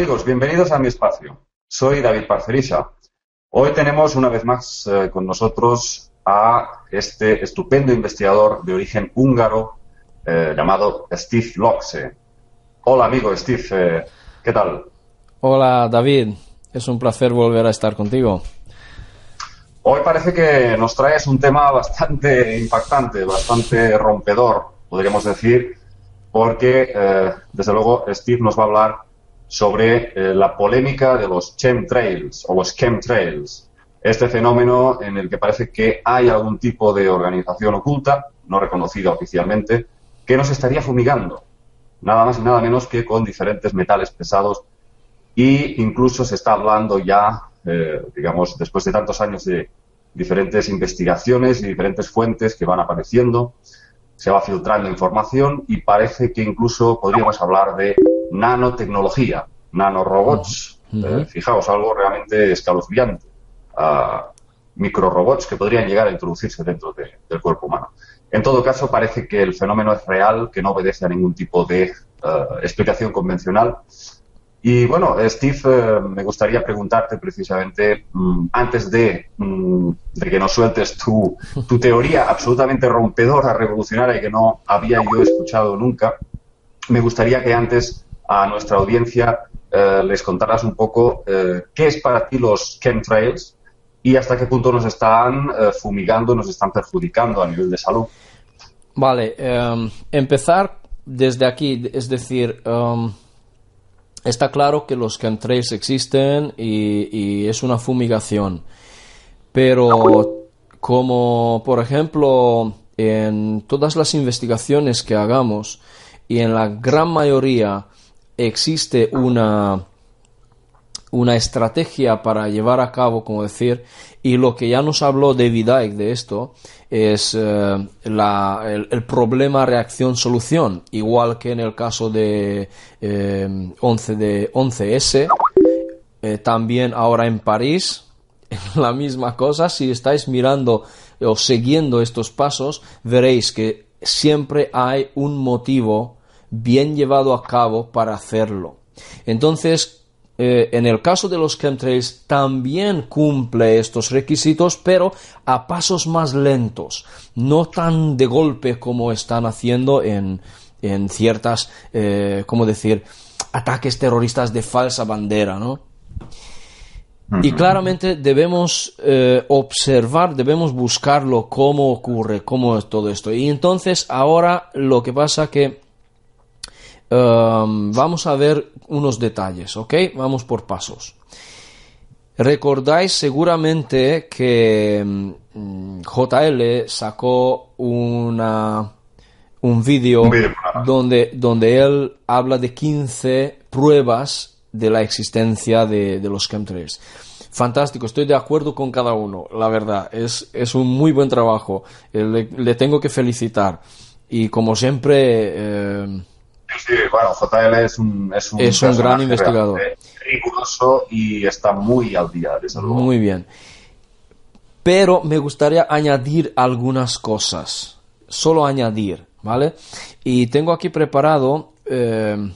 amigos, bienvenidos a mi espacio. Soy David Parcerisa. Hoy tenemos una vez más eh, con nosotros a este estupendo investigador de origen húngaro eh, llamado Steve Loxe. Hola amigo Steve, eh, ¿qué tal? Hola David, es un placer volver a estar contigo. Hoy parece que nos traes un tema bastante impactante, bastante rompedor, podríamos decir, porque desde luego Steve nos va a hablar sobre eh, la polémica de los chemtrails o los chemtrails. Este fenómeno en el que parece que hay algún tipo de organización oculta, no reconocida oficialmente, que nos estaría fumigando, nada más y nada menos que con diferentes metales pesados y incluso se está hablando ya, eh, digamos, después de tantos años de diferentes investigaciones y diferentes fuentes que van apareciendo, se va filtrando información y parece que incluso podríamos hablar de nanotecnología, nanorobots. Eh, fijaos, algo realmente escalofriante. Uh, microrobots que podrían llegar a introducirse dentro del cuerpo humano. En todo caso, parece que el fenómeno es real, que no obedece a ningún tipo de eh, explicación convencional. Y bueno, Steve, eh, me gustaría preguntarte precisamente, mm, antes de, mm, de, que nos sueltes tu, tu, teoría absolutamente rompedora, revolucionaria y que no había yo escuchado nunca, me gustaría que antes a nuestra audiencia eh, les contaras un poco eh, qué es para ti los chemtrails y hasta qué punto nos están fumigando, nos están perjudicando a nivel de salud. Vale, em, empezar desde aquí, es decir, em, está claro que los chemtrails existen y, y es una fumigación, pero como por ejemplo en todas las investigaciones que hagamos y en la gran mayoría existe una, una estrategia para llevar a cabo, como decir, y lo que ya nos habló David Icke de esto es eh, el, problema reacción-solución, igual que en el caso de, 11 eh, de 11S, eh, también ahora en París, la misma cosa, si estáis mirando o siguiendo estos pasos, veréis que siempre hay un motivo bien llevado a cabo para hacerlo. Entonces, eh, en el caso de los chemtrails también cumple estos requisitos, pero a pasos más lentos, no tan de golpe como están haciendo en, en ciertas, eh, ¿cómo decir?, ataques terroristas de falsa bandera, ¿no? Y claramente debemos eh, observar, debemos buscarlo cómo ocurre, cómo es todo esto. Y entonces ahora lo que pasa que Em, vamos a ver unos detalles, ¿ok? Vamos por pasos. Recordáis seguramente que mm, JL sacó una, un vídeo donde, donde él habla de 15 pruebas de la existencia de, los chemtrails. Fantástico, estoy de acuerdo con cada uno, la verdad, es, es un muy buen trabajo, le, le, tengo que felicitar. Y como siempre, eh, Sí, bueno, JL es un, es un, es un gran investigador. Riguroso y está muy al día, desde luego. Muy bien. Pero me gustaría añadir algunas cosas. Solo añadir, ¿vale? Y tengo aquí preparado eh,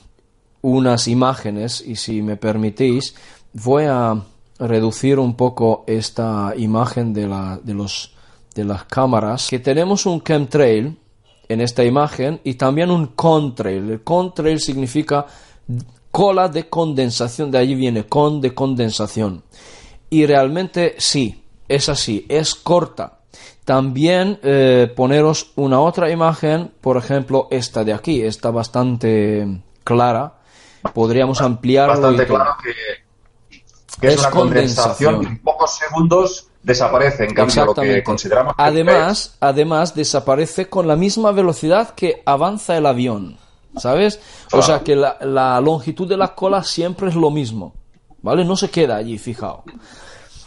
unas imágenes y si me permitís, voy a reducir un poco esta imagen de, la, de, los, de las cámaras. Que tenemos un chemtrail en esta imagen y también un contrail. El contrail significa cola de condensación, de allí viene con de condensación. Y realmente sí, es así, es corta. También eh, poneros una otra imagen, por ejemplo, esta de aquí, está bastante clara. Podríamos ampliarlo. Bastante claro que, es, una condensación. En pocos segundos desaparece, en cambio lo que consideramos además, además desaparece con la misma velocidad que avanza el avión, ¿sabes? O sea que la, longitud de la cola siempre es lo mismo, ¿vale? No se queda allí, fijaos.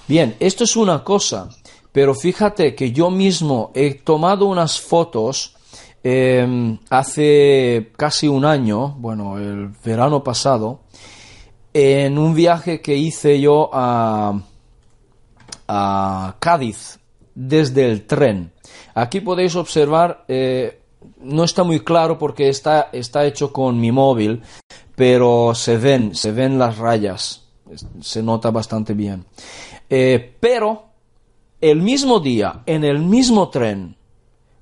Bien, esto es una cosa, pero fíjate que yo mismo he tomado unas fotos em, hace casi un año, bueno, el verano pasado, en un viaje que hice yo a a Cádiz desde el tren. Aquí podéis observar, eh, no está muy claro porque está, está hecho con mi móvil, pero se ven, se ven las rayas, se nota bastante bien. Eh, pero el mismo día, en el mismo tren,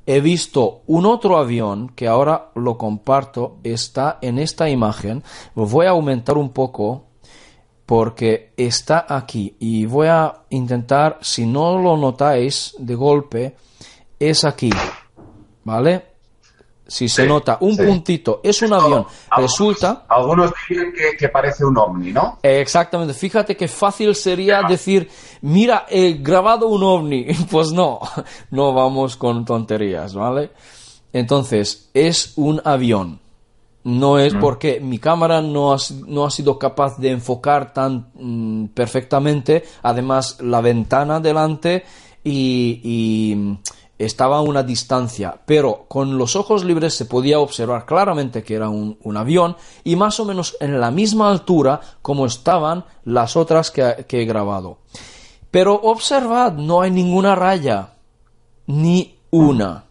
he visto un otro avión que ahora lo comparto, está en esta imagen. Voy a aumentar un poco porque está aquí y voy a intentar, si no lo notáis de golpe, es aquí, ¿vale? Si se nota un puntito, es un avión. Resulta. Algunos dicen que, parece un ovni, ¿no? exactamente. Fíjate que fácil sería decir, mira, he grabado un ovni. Pues no, no vamos con tonterías, ¿vale? Entonces, es un avión. No es mm. porque mi cámara no ha, no ha, sido capaz de enfocar tan mm, perfectamente. Además, la ventana delante y estaba a una distancia, pero con los ojos libres se podía observar claramente que era un, avión y más o menos en la misma altura como estaban las otras que, he grabado. Pero observad, no hay ninguna raya, ni una.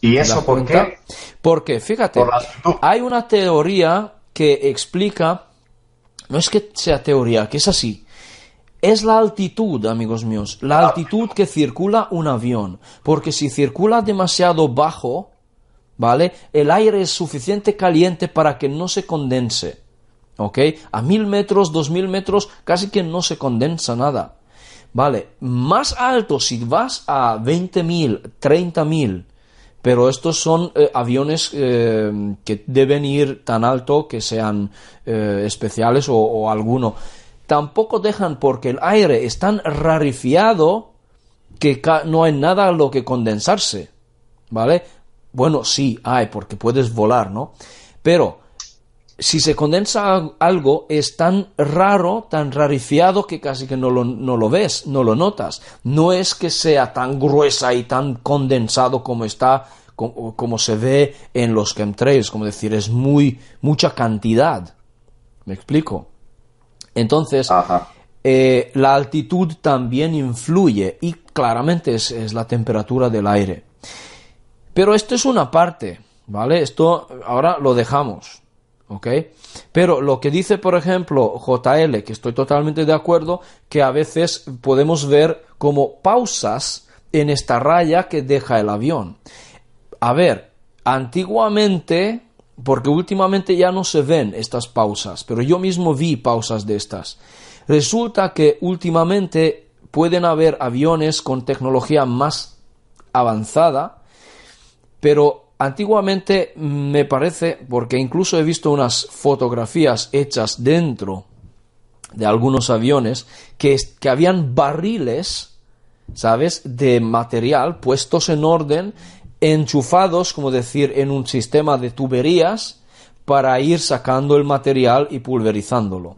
¿Y eso por qué? Porque, fíjate, hay una teoría que explica, no es que sea teoría, que es así, es la altitud, amigos míos, la altitud que circula un avión, porque si circula demasiado bajo, ¿vale? El aire es suficiente caliente para que no se condense, ¿ok? A mil metros, dos mil metros, casi que no se condensa nada, ¿vale? Más alto si vas a veinte mil, treinta mil, pero estos son eh, aviones eh, que deben ir tan alto que sean eh, especiales o, o alguno tampoco dejan porque el aire es tan rarifiado que no hay nada a lo que condensarse. ¿Vale? Bueno, sí, hay, porque puedes volar, ¿no? Pero si se condensa algo es tan raro, tan rarifiado que casi que no lo, no lo ves, no lo notas. No es que sea tan gruesa y tan condensado como está, como, como se ve en los chemtrails, como decir, es muy, mucha cantidad. ¿Me explico? Entonces, eh, la altitud también influye y claramente es, la temperatura del aire. Pero esto es una parte, ¿vale? Esto ahora lo dejamos, ¿ok? Pero lo que dice, por ejemplo, JL, que estoy totalmente de acuerdo, que a veces podemos ver como pausas en esta raya que deja el avión. A ver, antiguamente porque últimamente ya no se ven estas pausas, pero yo mismo vi pausas de estas. Resulta que últimamente pueden haber aviones con tecnología más avanzada, pero antiguamente me parece, porque incluso he visto unas fotografías hechas dentro de algunos aviones, que, que habían barriles, ¿sabes?, de material puestos en orden enchufados, como decir, en un sistema de tuberías para ir sacando el material y pulverizándolo.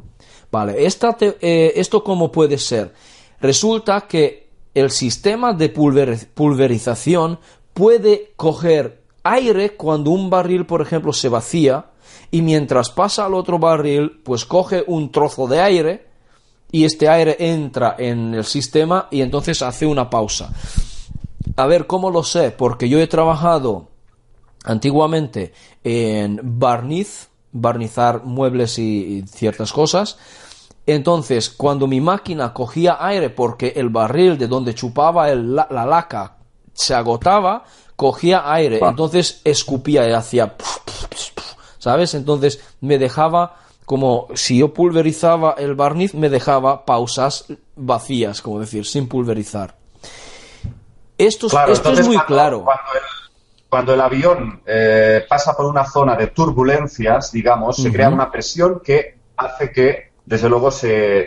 Vale, eh, ¿esto cómo puede ser? Resulta que el sistema de pulverización puede coger aire cuando un barril, por ejemplo, se vacía y mientras pasa al otro barril, pues coge un trozo de aire y este aire entra en el sistema y entonces hace una pausa. A ver, ¿cómo lo sé? Porque yo he trabajado antiguamente en barniz, barnizar muebles y, ciertas cosas. Entonces, cuando mi máquina cogía aire porque el barril de donde chupaba la, laca se agotaba, cogía aire, entonces escupía y hacía, ¿sabes? Entonces me dejaba como si yo pulverizaba el barniz, me dejaba pausas vacías, como decir, sin pulverizar. Esto, es muy claro. Cuando el, avión eh, pasa por una zona de turbulencias, digamos, se crea una presión que hace que, desde luego, se,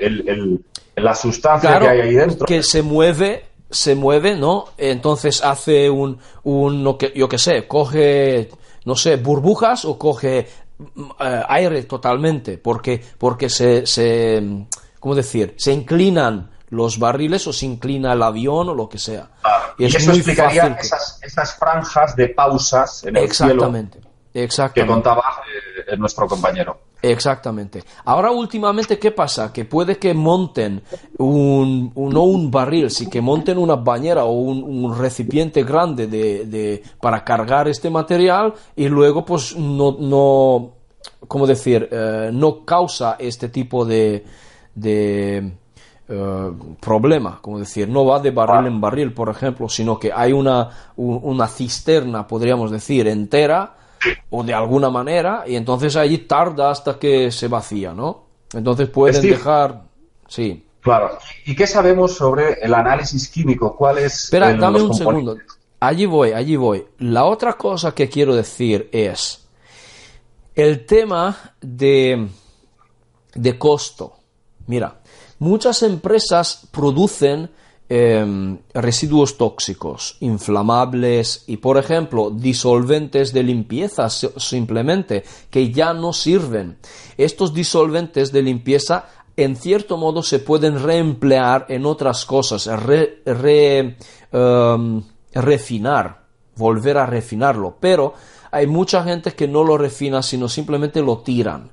la sustancia que hay ahí dentro. Que se mueve, se mueve, ¿no? Entonces hace un, un yo qué sé, coge, no sé, burbujas o coge mm, eh, aire totalmente, porque, porque se, se, ¿cómo decir? Se inclinan los barriles o se inclina el avión o lo que sea. Y, eso explicaría esas, franjas de pausas en el exactamente, exactamente. que contaba eh, nuestro compañero. Exactamente. Ahora últimamente, ¿qué pasa? Que puede que monten un, no un barril, sí que monten una bañera o un, recipiente grande de, para cargar este material y luego pues no, no ¿cómo decir?, eh, no causa este tipo de, de eh, problema, como decir, no va de barril en barril, por ejemplo, sino que hay una, una cisterna, podríamos decir, entera, o de alguna manera, y entonces allí tarda hasta que se vacía, ¿no? Entonces pueden dejar... Sí. Claro. ¿Y qué sabemos sobre el análisis químico? ¿Cuál es Espera, dame un segundo. Allí voy, allí voy. La otra cosa que quiero decir es el tema de, de costo. Mira, muchas empresas producen em, residuos tóxicos, inflamables y, por ejemplo, disolventes de limpieza simplemente, que ya no sirven. Estos disolventes de limpieza en cierto modo se pueden reemplear en otras cosas, re, em, refinar, volver a refinarlo, pero hay mucha gente que no lo refina, sino simplemente lo tiran.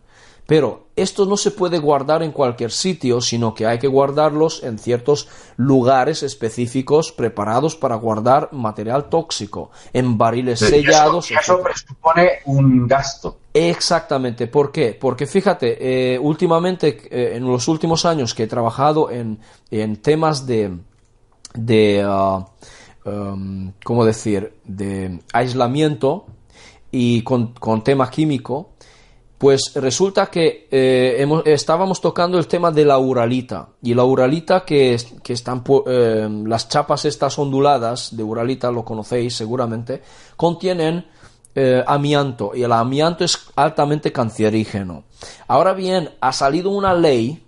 Pero esto no se puede guardar en cualquier sitio, sino que hay que guardarlos en ciertos lugares específicos preparados para guardar material tóxico, en barriles sellados. Eso, presupone un gasto. Exactamente. ¿Por qué? Porque fíjate, eh, últimamente, eh, en los últimos años que he trabajado en, temas de, de uh, um, ¿cómo decir?, de aislamiento y con, con tema químico, pues resulta que eh, estábamos tocando el tema de la uralita. Y la uralita que, están eh, las chapas estas onduladas de uralita, lo conocéis seguramente, contienen eh, amianto. Y el amianto es altamente cancerígeno. Ahora bien, ha salido una ley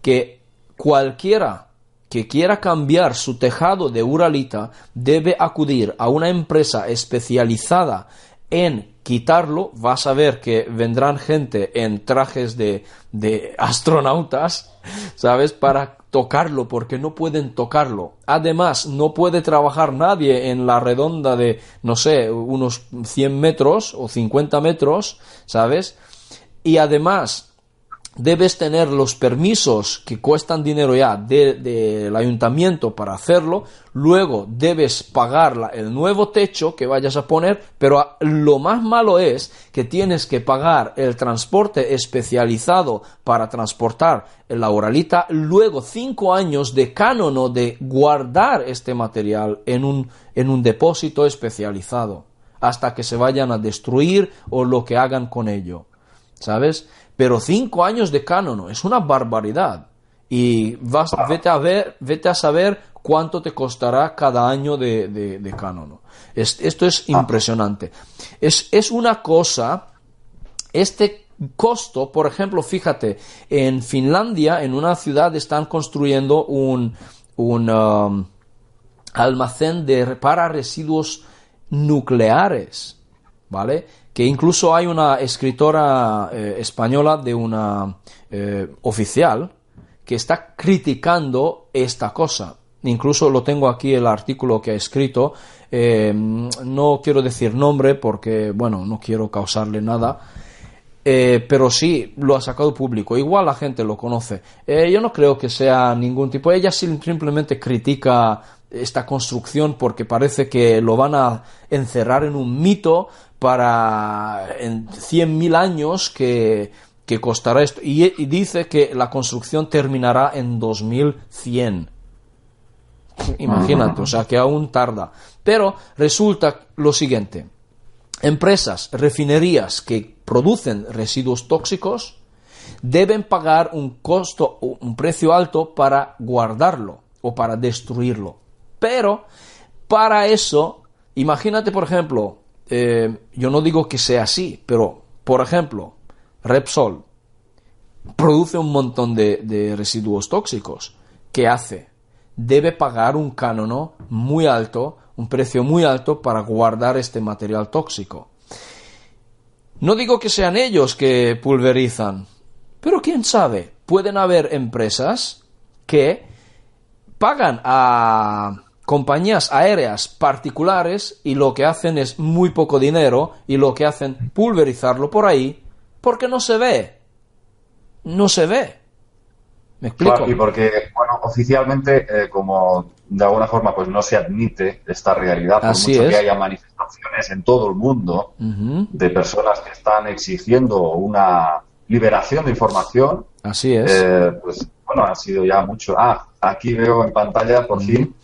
que cualquiera que quiera cambiar su tejado de uralita debe acudir a una empresa especializada en quitarlo, vas a ver que vendrán gente en trajes de, de astronautas, ¿sabes? Para tocarlo, porque no pueden tocarlo. Además, no puede trabajar nadie en la redonda de, no sé, unos 100 metros o 50 metros, ¿sabes? Y además, debes tener los permisos que cuestan dinero ya del ayuntamiento para hacerlo, luego debes pagar el nuevo techo que vayas a poner, pero lo más malo es que tienes que pagar el transporte especializado para transportar la oralita, luego cinco años de cánono de guardar este material en un, en un depósito especializado hasta que se vayan a destruir o lo que hagan con ello. ¿Sabes? Pero cinco años de cánono es una barbaridad. Y vas, vete, a ver, vete a saber cuánto te costará cada año de, de, cánono. esto es ah. impresionante. Es, es una cosa, este costo, por ejemplo, fíjate, en Finlandia, en una ciudad, están construyendo un, un um, almacén de, para residuos nucleares, ¿vale? Que incluso hay una escritora eh, española de una eh, oficial que está criticando esta cosa. Incluso lo tengo aquí el artículo que ha escrito. Eh, no quiero decir nombre porque, bueno, no quiero causarle nada. pero sí, lo ha sacado público. Igual la gente lo conoce. yo no creo que sea ningún tipo. Ella simplemente critica esta construcción porque parece que lo van a encerrar en un mito para en 100.000 años que, que, costará esto. Y, dice que la construcción terminará en 2100. Imagínate, o sea que aún tarda. Pero resulta lo siguiente. Empresas, refinerías que producen residuos tóxicos deben pagar un costo, un precio alto para guardarlo o para destruirlo. Pero para eso, imagínate por ejemplo, eh, yo no digo que sea así, pero por ejemplo, Repsol produce un montón de, residuos tóxicos. ¿Qué hace? Debe pagar un cánono muy alto, un precio muy alto para guardar este material tóxico. No digo que sean ellos que pulverizan, pero quién sabe, pueden haber empresas que pagan a compañías aéreas particulares y lo que hacen es muy poco dinero y lo que hacen pulverizarlo por ahí porque no se ve. No se ve. ¿Me explico? y porque, bueno, oficialmente, eh, como de alguna forma pues no se admite esta realidad, por Así mucho que haya manifestaciones en todo el mundo de personas que están exigiendo una liberación de información. Así es. Eh, pues bueno, ha sido ya mucho. Ah, aquí veo en pantalla por fin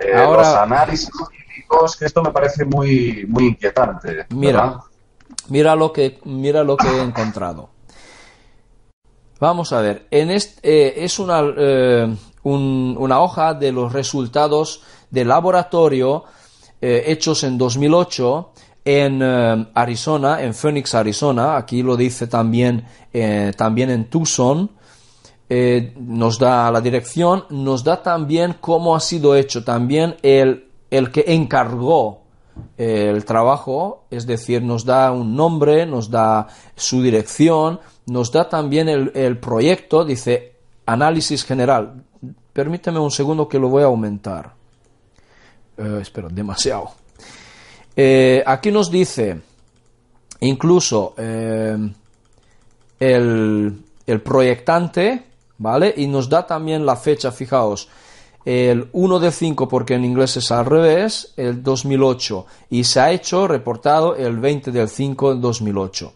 eh, los análisis jurídicos, que esto me parece muy, muy inquietante. Mira, mira lo que, mira lo que he encontrado. Vamos a ver, en este, eh, es una, una hoja de los resultados de laboratorio hechos en 2008 en Arizona, en Phoenix, Arizona, aquí lo dice también, también en Tucson, eh, nos da la dirección, nos da también cómo ha sido hecho, también el, el que encargó eh, el trabajo, es decir, nos da un nombre, nos da su dirección, nos da también el, proyecto, dice análisis general. Permíteme un segundo que lo voy a aumentar. Eh, espero, demasiado. aquí nos dice incluso el, el proyectante, ¿vale? Y nos da también la fecha, fijaos, el 1 de 5, porque en inglés es al revés, el 2008, y se ha hecho reportado el 20 del 5 del 2008.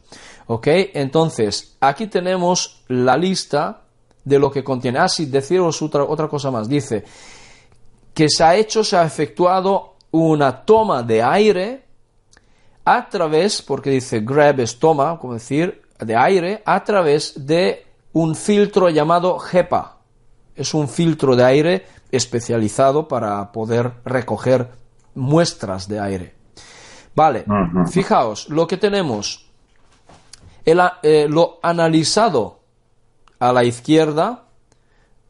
¿Ok? Entonces, aquí tenemos la lista de lo que contiene. Ah, sí, deciros otra, otra cosa más. Dice que se ha hecho, se ha efectuado una toma de aire a través, porque dice grab es toma, como decir, de aire, a través de un filtro llamado HEPA. Es un filtro de aire especializado para poder recoger muestras de aire. Vale, fijaos, lo que tenemos, eh, lo analizado a la izquierda,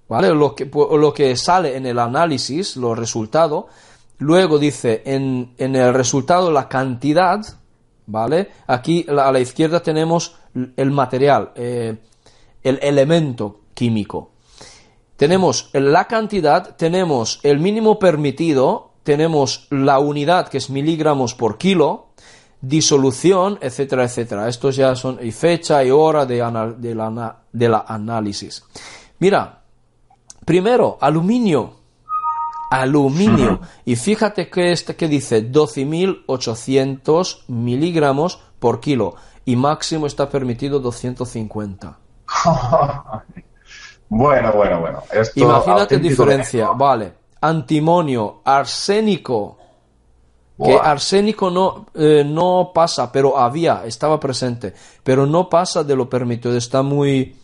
¿vale? Lo que, lo que sale en el análisis, los resultados, luego dice en, el resultado la cantidad, ¿vale? Aquí a la izquierda tenemos el material, eh, el elemento químico. Tenemos la cantidad, tenemos el mínimo permitido, tenemos la unidad que es miligramos por kilo, disolución, etcétera, etcétera. Estos ya son y fecha y hora de, de, la, de la análisis. Mira, primero, aluminio. Aluminio. Y fíjate que este que dice 12.800 miligramos por kilo. Y máximo está permitido 250. bueno, bueno, bueno. Imagínate diferencia, vale. Antimonio, arsénico. Que arsénico no, eh, no pasa, pero había, estaba presente. Pero no pasa de lo permitido, está muy.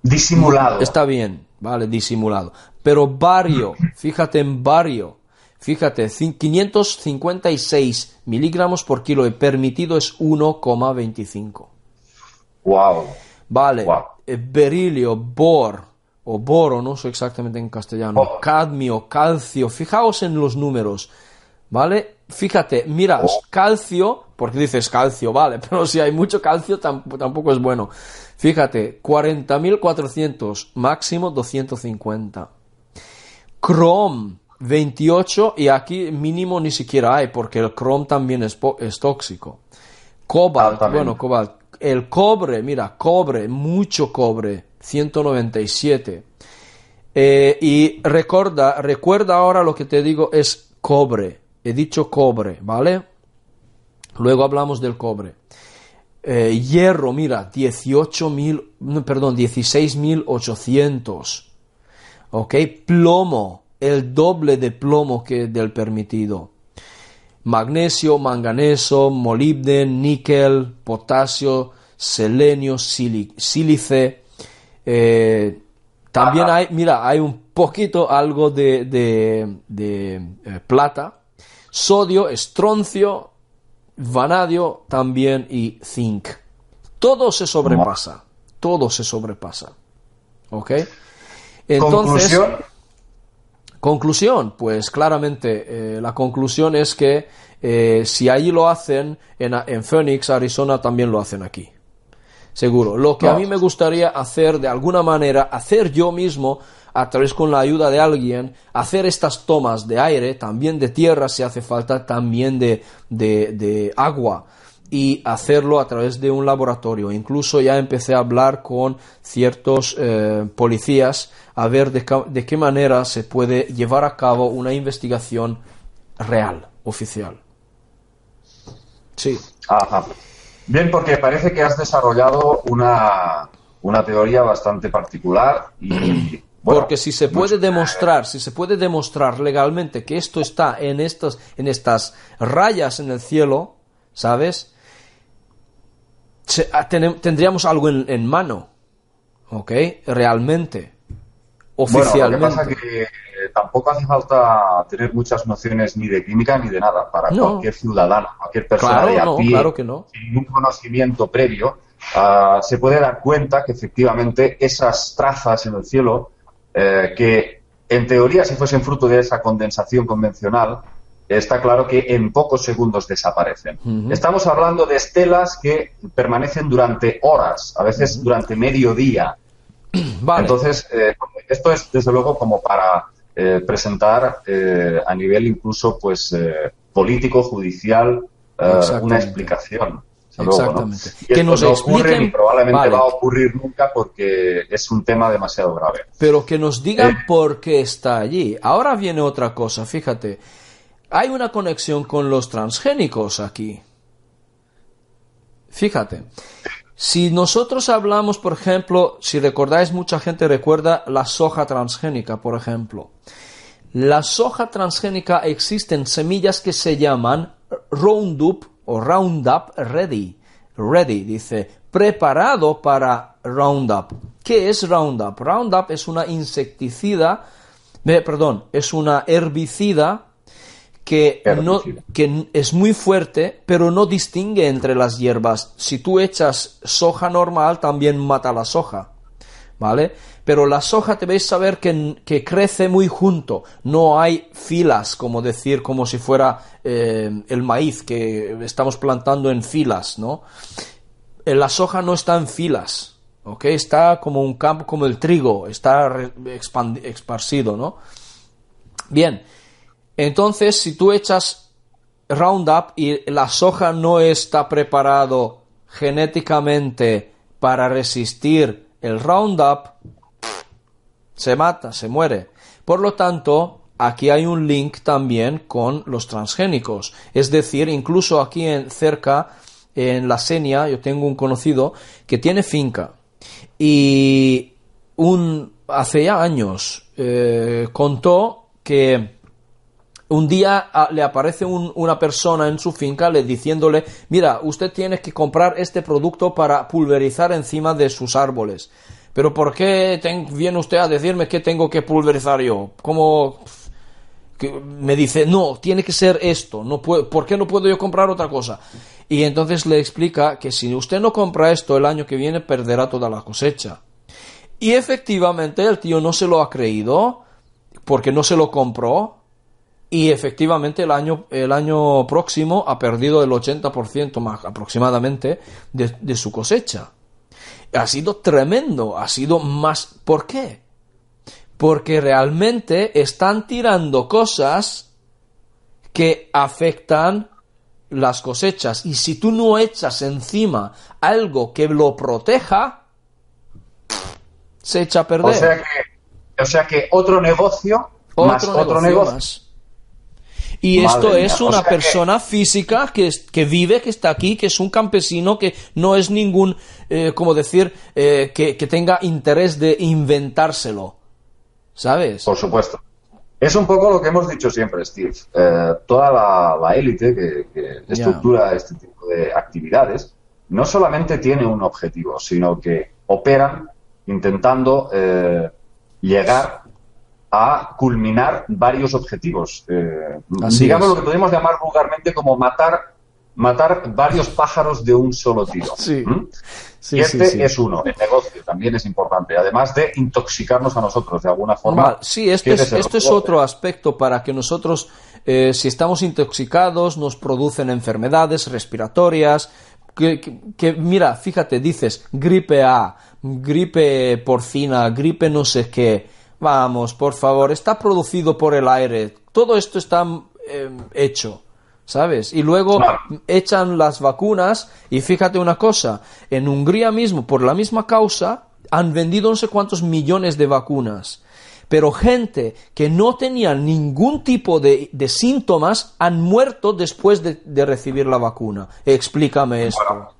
Disimulado. Está bien, vale, disimulado. Pero bario, fíjate en bario. Fíjate, 556 miligramos por kilo y permitido es 1,25. Wow. Vale, eh, berilio, bor, o boro, no sé exactamente en castellano, oh. cadmio, calcio, fijaos en los números, ¿vale? Fíjate, mira, oh. calcio, porque dices calcio, vale, pero si hay mucho calcio tampoco es bueno. Fíjate, 40.400, máximo 250. Chrome, 28, y aquí mínimo ni siquiera hay, porque el chrome también es, es tóxico. Cobalt, bueno, cobalt, el cobre, mira, cobre, mucho cobre, 197. Eh, y recuerda, recuerda ahora lo que te digo es cobre. He dicho cobre, ¿vale? Luego hablamos del cobre. Eh, hierro, mira, 18.000, perdón, 16.800. ¿Ok? Plomo, el doble de plomo que del permitido magnesio, manganeso, molibden, níquel, potasio, selenio, sílice. Eh, también hay, mira, hay un poquito algo de, eh, plata, sodio, estroncio, vanadio también y zinc. Todo se sobrepasa, todo se sobrepasa. ¿Ok? Entonces, Conclusión, pues claramente eh, la conclusión es que eh, si allí lo hacen, en, Phoenix, Arizona, también lo hacen aquí. Seguro. Lo que a mí me gustaría hacer de alguna manera, hacer yo mismo, a través con la ayuda de alguien, hacer estas tomas de aire, también de tierra si hace falta, también de, de agua y hacerlo a través de un laboratorio. Incluso ya empecé a hablar con ciertos eh, policías a ver de, qué manera se puede llevar a cabo una investigación real, oficial. Sí. Ajá. Bien, porque parece que has desarrollado una, una teoría bastante particular y... Bueno, porque si se puede demostrar, si se puede demostrar legalmente que esto está en estos, en estas rayas en el cielo, ¿sabes? Ah, tendríamos algo en, mano, ¿ok? Realmente, oficialmente. Bueno, lo que pasa que tampoco hace falta tener muchas nociones ni de química ni de nada para cualquier ciudadano, cualquier persona de a pie, sin un conocimiento previo, ah, se puede dar cuenta que efectivamente esas trazas en el cielo, eh, que en teoría si fuesen fruto de esa condensación convencional, está claro que en pocos segundos desaparecen. Estamos hablando de estelas que permanecen durante horas, a veces durante medio día. Entonces, eh, esto es desde luego como para eh, presentar eh, a nivel incluso pues político, judicial, una explicación. Exactamente. que nos no ocurre probablemente va a ocurrir nunca porque es un tema demasiado grave. Pero que nos digan por qué está allí. Ahora viene otra cosa, fíjate hay una conexión con los transgénicos aquí. Fíjate, si nosotros hablamos, por ejemplo, si recordáis, mucha gente recuerda la soja transgénica, por ejemplo. La soja transgénica existen semillas que se llaman Roundup o Roundup Ready. Ready, dice, preparado para Roundup. ¿Qué es Roundup? Roundup es una insecticida, eh, perdón, es una herbicida que, no, que es muy fuerte, pero no distingue entre las hierbas. Si tú echas soja normal, también mata la soja. ¿Vale? Pero la soja debéis saber que, que crece muy junto. No hay filas, como decir, como si fuera eh, el maíz que estamos plantando en filas, ¿no? Eh, la soja no está en filas, ¿ok? Está como un campo, como el trigo, está esparcido, ¿no? Bien, entonces, si tú echas Roundup y la soja no está preparado genéticamente para resistir el Roundup, se mata, se muere. Por lo tanto, aquí hay un link también con los transgénicos. Es decir, incluso aquí en, cerca, en la Senia, yo tengo un conocido que tiene finca y un, hace ya años eh, contó que un día ah, le aparece una persona en su finca le diciéndole, mira, usted tiene que comprar este producto para pulverizar encima de sus árboles. Pero ¿por qué viene usted a decirme que tengo que pulverizar yo? ¿Cómo? me dice, no, tiene que ser esto, no ¿por qué no puedo yo comprar otra cosa? Y entonces le explica que si usted no compra esto el año que viene perderá toda la cosecha. Y efectivamente el tío no se lo ha creído porque no se lo compró y efectivamente el año, el año próximo ha perdido el 80% más aproximadamente de, su cosecha. Ha sido tremendo, ha sido más... ¿Por qué? Porque realmente están tirando cosas que afectan las cosechas. Y si tú no echas encima algo que lo proteja, se echa a perder. O sea que, o sea que otro negocio, más otro negocio, y esto es una persona física que, que vive, que está aquí, que es un campesino, que no es ningún, eh, como decir, eh, que, tenga interés de inventárselo. ¿Sabes? Por supuesto. Es un poco lo que hemos dicho siempre, Steve. Eh, toda la, élite que, estructura este tipo de actividades no solamente tiene un objetivo, sino que operan intentando llegar a culminar varios objetivos. Eh, digamos lo que podemos llamar vulgarmente como matar, matar varios pájaros de un solo tiro. Sí. ¿Mm? y este es uno, el negocio también es importante, además de intoxicarnos a nosotros de alguna forma. Sí, este es, esto es otro aspecto para que nosotros, eh, si estamos intoxicados, nos producen enfermedades respiratorias, que, mira, fíjate, dices gripe A, gripe porcina, gripe no sé qué, Vamos, por favor, está producido por el aire. Todo esto está em, hecho, ¿sabes? Y luego echan las vacunas y fíjate una cosa, en Hungría mismo, por la misma causa, han vendido no sé cuántos millones de vacunas. pero gente que no tenía ningún tipo de, de síntomas han muerto después de, de, recibir la vacuna. Explícame esto. Bueno,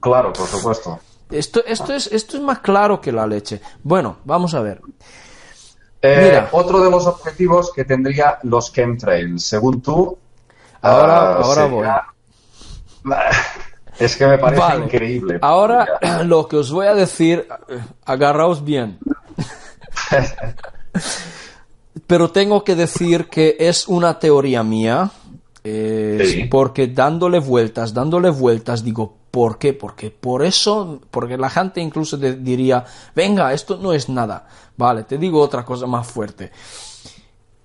claro, por supuesto. Esto, esto, es, esto es más claro que la leche. Bueno, vamos a ver. Eh, Mira. Otro de los objetivos que tendría los chemtrails, según tú. Ahora, uh, ahora voy. Es que me parece vale. increíble. Ahora lo que os voy a decir, agarraos bien. Pero tengo que decir que es una teoría mía, eh, sí. porque dándole vueltas, dándole vueltas, digo, ¿por qué? Porque por eso, porque la gente incluso te diría, venga, esto no es nada. Vale, te digo otra cosa más fuerte.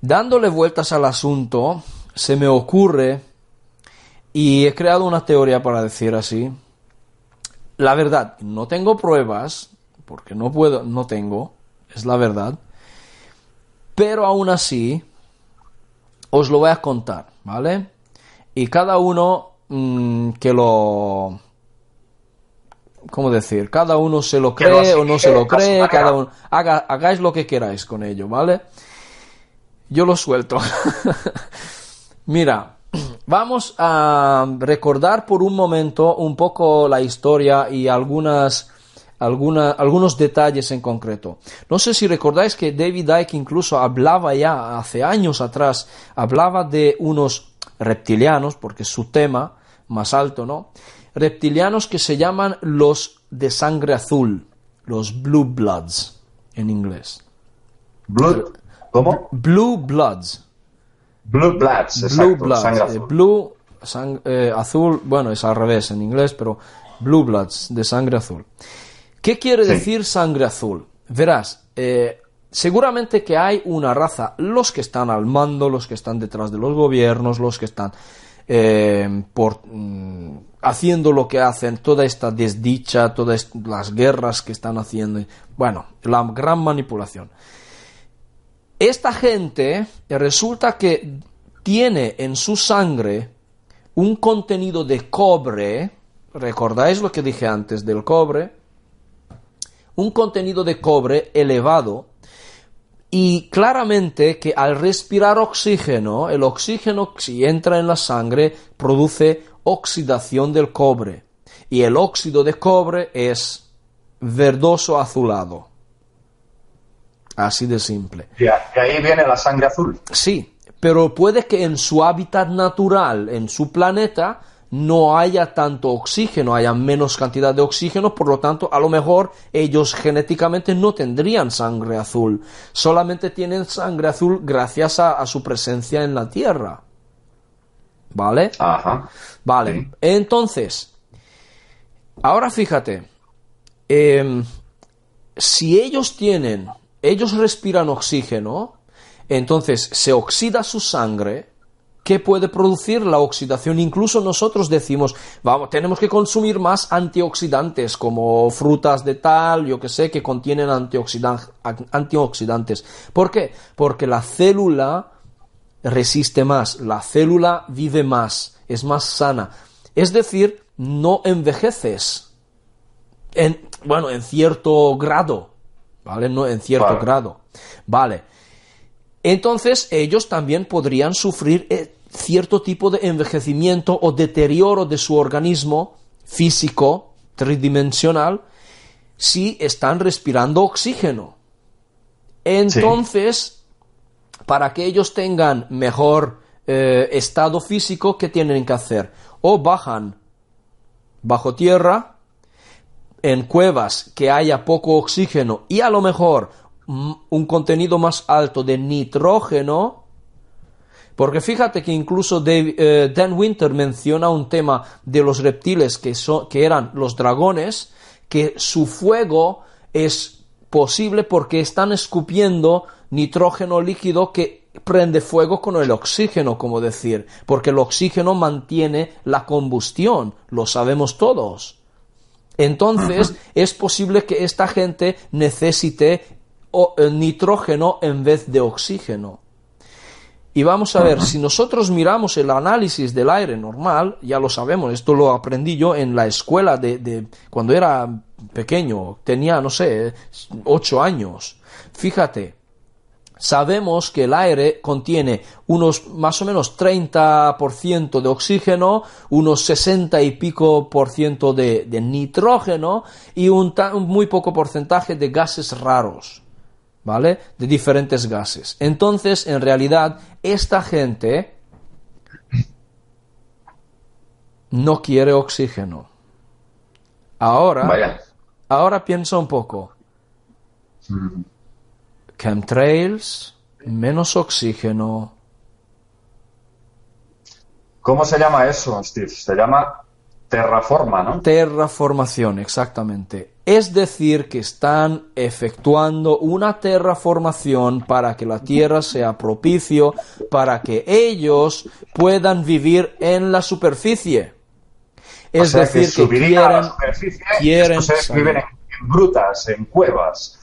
Dándole vueltas al asunto, se me ocurre, y he creado una teoría para decir así, la verdad, no tengo pruebas, porque no puedo, no tengo, es la verdad, pero aún así, os lo voy a contar, ¿vale? Y cada uno mmm, que lo... ¿Cómo decir? Cada uno se lo cree o no se lo cree, cada uno... Haga, hagáis lo que queráis con ello, ¿vale? Yo lo suelto. Mira, vamos a recordar por un momento un poco la historia y algunas alguna, algunos detalles en concreto. No sé si recordáis que David Icke incluso hablaba ya hace años atrás, hablaba de unos reptilianos, porque es su tema más alto, ¿no? Reptilianos que se llaman los de sangre azul, los Blue Bloods en inglés. Blue, ¿Cómo? Blue Bloods. Blue Bloods, exacto, Blue Bloods. sangre eh, azul. blue, sang- eh, azul, bueno, es al revés en inglés, pero Blue Bloods, de sangre azul. ¿Qué quiere Sí. decir sangre azul? Verás, eh, seguramente que hay una raza, los que están al mando, los que están detrás de los gobiernos, los que están eh, por, mm, haciendo lo que hacen, toda esta desdicha, todas las guerras que están haciendo, bueno, la gran manipulación. Esta gente eh, resulta que tiene en su sangre un contenido de cobre, ¿recordáis lo que dije antes del cobre? Un contenido de cobre elevado y claramente que al respirar oxígeno, el oxígeno si entra en la sangre produce oxidación del cobre y el óxido de cobre es verdoso azulado. Así de simple. Y a- y ahí viene la sangre azul. Sí, pero puede que en su hábitat natural, en su planeta, no haya tanto oxígeno, haya menos cantidad de oxígeno, por lo tanto, a lo mejor ellos genéticamente no tendrían sangre azul, solamente tienen sangre azul gracias a, a su presencia en la Tierra. ¿Vale? Ajá. Vale, Sí. entonces, ahora fíjate, em, si ellos tienen, ellos respiran oxígeno, entonces se oxida su sangre, ¿qué puede producir la oxidación? Incluso nosotros decimos, vamos, tenemos que consumir más antioxidantes, como frutas de tal, yo que sé, que contienen antioxidan- antioxidantes. ¿Por qué? Porque la célula resiste más, la célula vive más, es más sana. Es decir, no envejeces. En, bueno, en cierto grado, ¿vale? No en cierto Vale. grado. Vale. Entonces ellos también podrían sufrir eh, cierto tipo de envejecimiento o deterioro de su organismo físico, tridimensional, si están respirando oxígeno. Entonces, para que ellos tengan mejor eh, estado físico, ¿qué tienen que hacer? O bajan bajo tierra, en cuevas que haya poco oxígeno y a lo mejor mm, un contenido más alto de nitrógeno, porque fíjate que incluso Dave- eh, Dan Winter menciona un tema de los reptiles que, so- que eran los dragones, que su fuego es posible porque están escupiendo nitrógeno líquido que prende fuego con el oxígeno, como decir, porque el oxígeno mantiene la combustión, lo sabemos todos. Entonces, es posible que esta gente necesite eh, nitrógeno en vez de oxígeno. Y vamos a ver, si nosotros miramos el análisis del aire normal, ya lo sabemos, esto lo aprendí yo en la escuela de, de- cuando era pequeño, tenía, no sé, ocho años. Fíjate, sabemos que el aire contiene unos más o menos 30% de oxígeno, unos 60 y pico por ciento de, nitrógeno y un, muy poco porcentaje de gases raros, ¿vale? De diferentes gases. Entonces, en realidad, esta gente no quiere oxígeno. Ahora, ahora piensa un poco. Mm chemtrails, menos oxígeno. ¿Cómo se llama eso, Steve? Se llama terraforma, ¿no? Terraformación, exactamente. Es decir, que están efectuando una terraformación para que la Tierra sea propicio, para que ellos puedan vivir en la superficie. Es decir, que, quieren, quieren viven en grutas, en cuevas,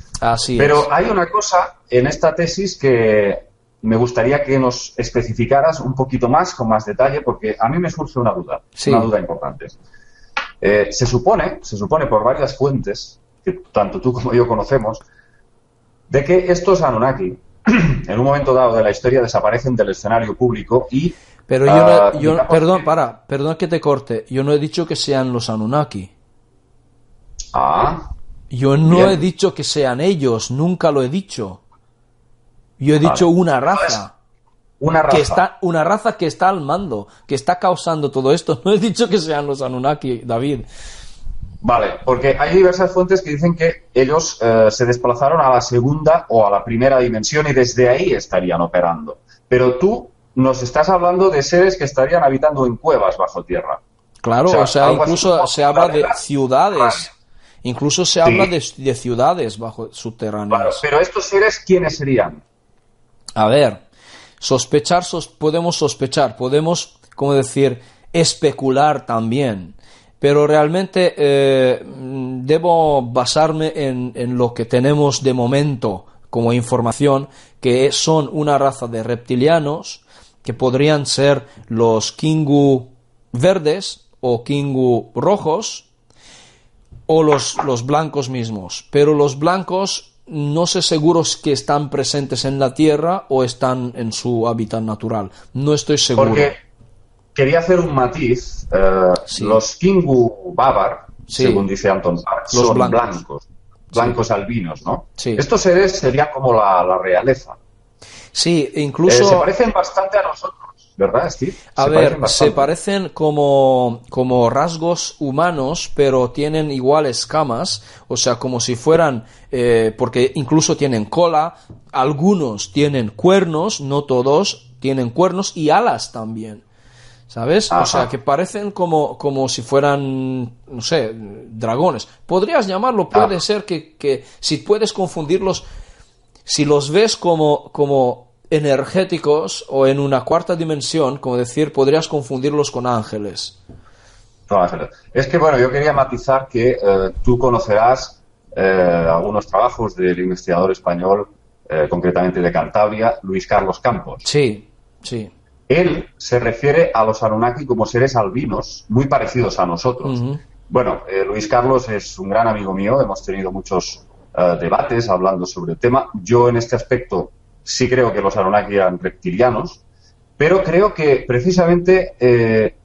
pero hay una cosa en esta tesis que me gustaría que nos especificaras un poquito más, con más detalle, porque a mí me surge una duda, una duda importante. Eh, se supone, se supone por varias fuentes, que tanto tú como yo conocemos, de que estos Anunnaki, en un momento dado de la historia, desaparecen del escenario público y... Pero yo, no, ah, yo perdón, para, perdón que te corte, yo no he dicho que sean los Anunnaki. Ah, yo no he dicho que sean ellos, nunca lo he dicho. Yo he dicho una raza. Una raza. Que está, una raza que está al mando, que está causando todo esto. No he dicho que sean los Anunnaki, David. Vale, porque hay diversas fuentes que dicen que ellos eh, se desplazaron a la segunda o a la primera dimensión y desde ahí estarían operando. Pero tú nos estás hablando de seres que estarían habitando en cuevas bajo tierra. Claro, o sea, incluso se habla de ciudades Incluso se habla de, ciudades bajo subterráneas. pero estos seres, ¿quiénes serían? A ver, sospechar, podemos sospechar, podemos, como decir, especular también. Pero realmente eh, debo basarme en, en lo que tenemos de momento como información, que son una raza de reptilianos que podrían ser los Kingu verdes o Kingu rojos, o los, los blancos mismos, pero los blancos no sé seguros que están presentes en la Tierra o están en su hábitat natural. No estoy seguro. Porque quería hacer un matiz. Eh, los Kingu Babar, según dice Anton Park, son blancos. blancos, albinos, ¿no? Estos seres serían como la, la realeza. Sí, incluso... Eh, se parecen bastante a nosotros. ¿Verdad, Steve? A ver, se parecen como, como rasgos humanos, pero tienen igual escamas, o sea, como si fueran, eh, porque incluso tienen cola, algunos tienen cuernos, no todos tienen cuernos y alas también. ¿Sabes? O sea, que parecen como, como si fueran, no sé, dragones. Podrías llamarlo, puede ser que, que si puedes confundirlos, si los ves como, como energéticos o en una cuarta dimensión, como decir, podrías confundirlos con ángeles. No, ángeles. Es que, bueno, yo quería matizar que eh, tú conocerás eh, algunos trabajos del investigador español, eh, concretamente de Cantabria, Luis Carlos Campos. Sí, sí. Él se refiere a los Anunnaki como seres albinos, muy parecidos a nosotros. Bueno, Luis Carlos es un gran amigo mío, hemos tenido muchos debates hablando sobre el tema. Yo en este aspecto sí creo que los Anunnaki eran reptilianos, pero creo que precisamente eh,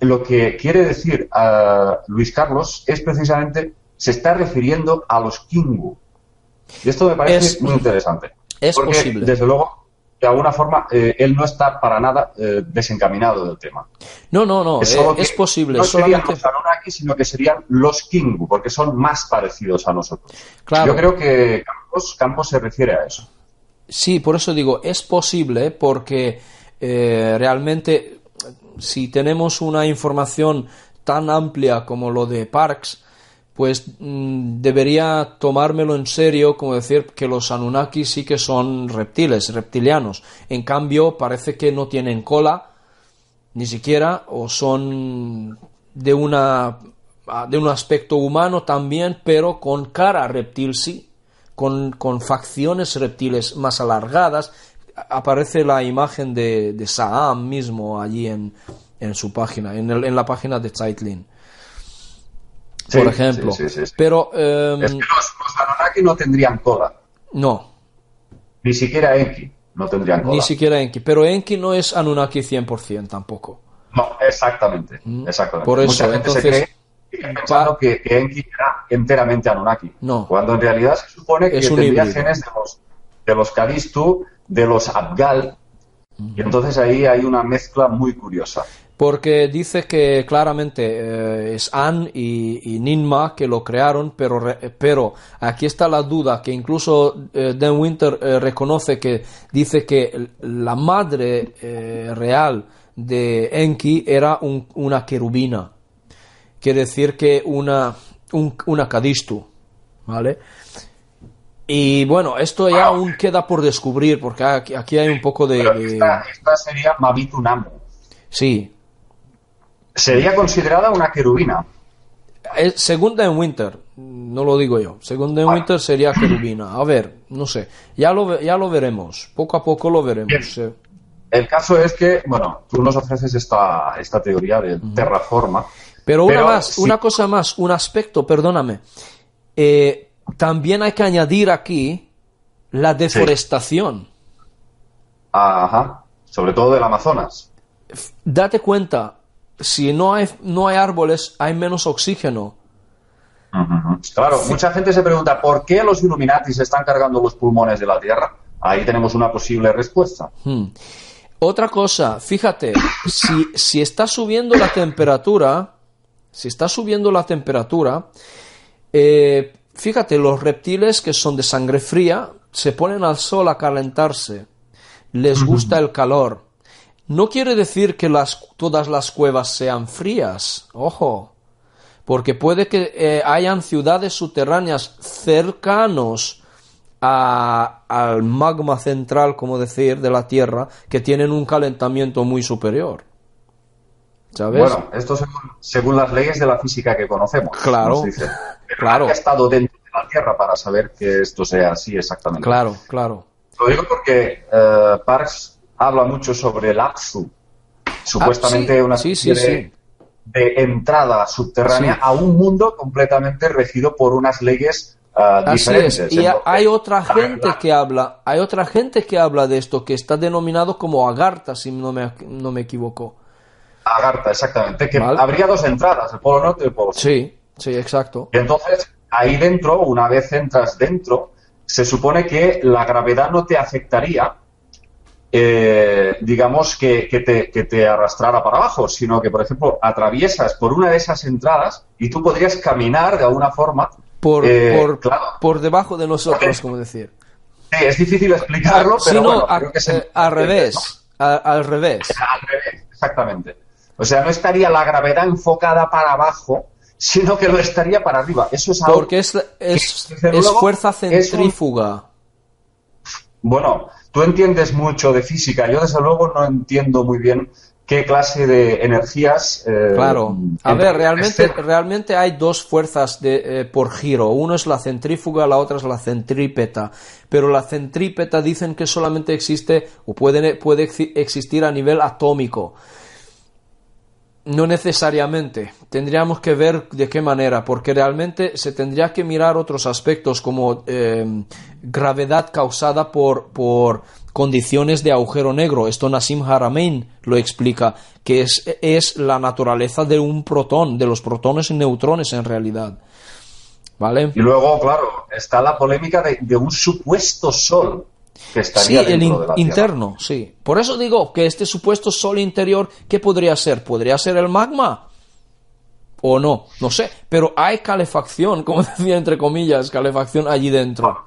lo que quiere decir a Luis Carlos es precisamente, se está refiriendo a los Kingu. Y esto me parece muy interesante. Es posible. Desde luego, de alguna forma, eh, él no está para nada eh, desencaminado del tema. No, no, no, es, posible. No serían los Anunnaki, sino que serían los Kingu, porque son más parecidos a nosotros. Yo creo que Campos, Campos se refiere a eso. Sí, por eso digo, es posible porque eh, realmente si tenemos una información tan amplia como lo de Parks, pues mm, debería tomármelo en serio como decir que los Anunnaki sí que son reptiles, reptilianos. En cambio, parece que no tienen cola, ni siquiera, o son de una de un aspecto humano también, pero con cara reptil sí con, facciones reptiles más alargadas. Aparece la imagen de, de Saam mismo allí en, en su página, en, el, en, la página de Zeitlin. por ejemplo. Pero. Em, es que los, Anunnaki no tendrían cola. No. Ni siquiera Enki no tendrían cola. Ni siquiera Enki. Pero Enki no es Anunnaki 100% tampoco. No, exactamente. Mm. exactamente. Por eso, Mucha gente entonces, se cree que, que Enki era enteramente Anunnaki. No. Cuando en realidad se supone que Es un tendría genes de los, de los Kalistu, de los Abgal. Y entonces ahí hay una mezcla muy curiosa. Porque dice que claramente eh, es An y, y Ninma que lo crearon, pero, re- pero aquí está la duda que incluso eh, Dan Winter eh, reconoce que dice que la madre eh, real de Enki era un- una querubina. Quiere decir que una, un- una ¿vale? Y bueno, esto ya aún queda por descubrir, porque aquí, aquí hay un poco de... Pero esta, esta sería Mavitu Namu. Sí, Sería considerada una querubina. Eh, según Dan Winter, no lo digo yo, según Dan Winter sería querubina. A ver, no sé, ya lo, ya lo veremos, poco a poco lo veremos. eh. El caso es que, bueno, tú nos ofreces esta, esta teoría de terraforma. Pero una Pero más, sí. una cosa más, un aspecto, perdóname. Eh, también hay que añadir aquí la deforestación. Ajá. Sobre todo del Amazonas. Date cuenta, si no hay, no hay árboles, hay menos oxígeno. Claro, mucha gente se pregunta por qué los Illuminati se están cargando los pulmones de la Tierra. Ahí tenemos una posible respuesta. Hmm. Otra cosa, fíjate, si, si está subiendo la temperatura, si está subiendo la temperatura, eh, fíjate, los reptiles que son de sangre fría se ponen al sol a calentarse, les gusta el calor. No quiere decir que las, todas las cuevas sean frías, ojo, porque puede que eh, hayan ciudades subterráneas cercanos a- al magma central, como decir, de la Tierra, que tienen un calentamiento muy superior. ¿Sabes? Bueno, esto según, según las leyes de la física que conocemos. Claro, claro. nadie ha estado dentro de la Tierra para saber que esto sea así exactamente. claro, claro. Lo digo porque eh, Parks habla mucho sobre el Apsu. Supuestamente Ah, sí, una sí, de, entrada subterránea a un mundo completamente regido por unas leyes eh, Así diferentes. es. Y hay otra gente que habla, hay otra gente que habla de esto que está denominado como Agartha, si no me, no me equivoco. Agartha, exactamente. Que Vale. habría dos entradas, el polo norte y el polo sur. Sí, sí, exacto. Y entonces, ahí dentro, una vez entras dentro, se supone que la gravedad no te afectaría, eh, digamos, que, que te, que te arrastrara para abajo, sino que, por ejemplo, atraviesas por una de esas entradas y tú podrías caminar de alguna forma. Por, eh, por, claro. por debajo de nosotros, como decir. Sí, es difícil explicarlo, pero Si no, bueno, a- creo que se- eh, al revés. a- al revés. Al revés, exactamente. O sea, no estaría la gravedad enfocada para abajo, sino que lo estaría para arriba. Eso es algo Porque es, es, fuerza un- centrífuga. Bueno, tú entiendes mucho de física. Yo, desde luego, no entiendo muy bien qué clase de energías. eh, Claro. A ver, realmente, este- realmente hay dos fuerzas de, eh, por giro. Uno es la centrífuga, la otra es la centrípeta. Pero la centrípeta dicen que solamente existe o puede, puede exi- existir a nivel atómico. No necesariamente. Tendríamos que ver de qué manera, porque realmente se tendría que mirar otros aspectos como eh, gravedad causada por, por condiciones de agujero negro. Esto Nassim Haramein lo explica, que es, es la naturaleza de un protón, de los protones y neutrones en realidad. ¿Vale? Y luego, claro, está la polémica de un supuesto sol que Sí, el in- de la Tierra. interno, sí. Por eso digo que este supuesto sol interior, ¿qué podría ser? ¿Podría ser el magma? ¿O no? No sé. Pero hay calefacción, como decía entre comillas, calefacción allí dentro.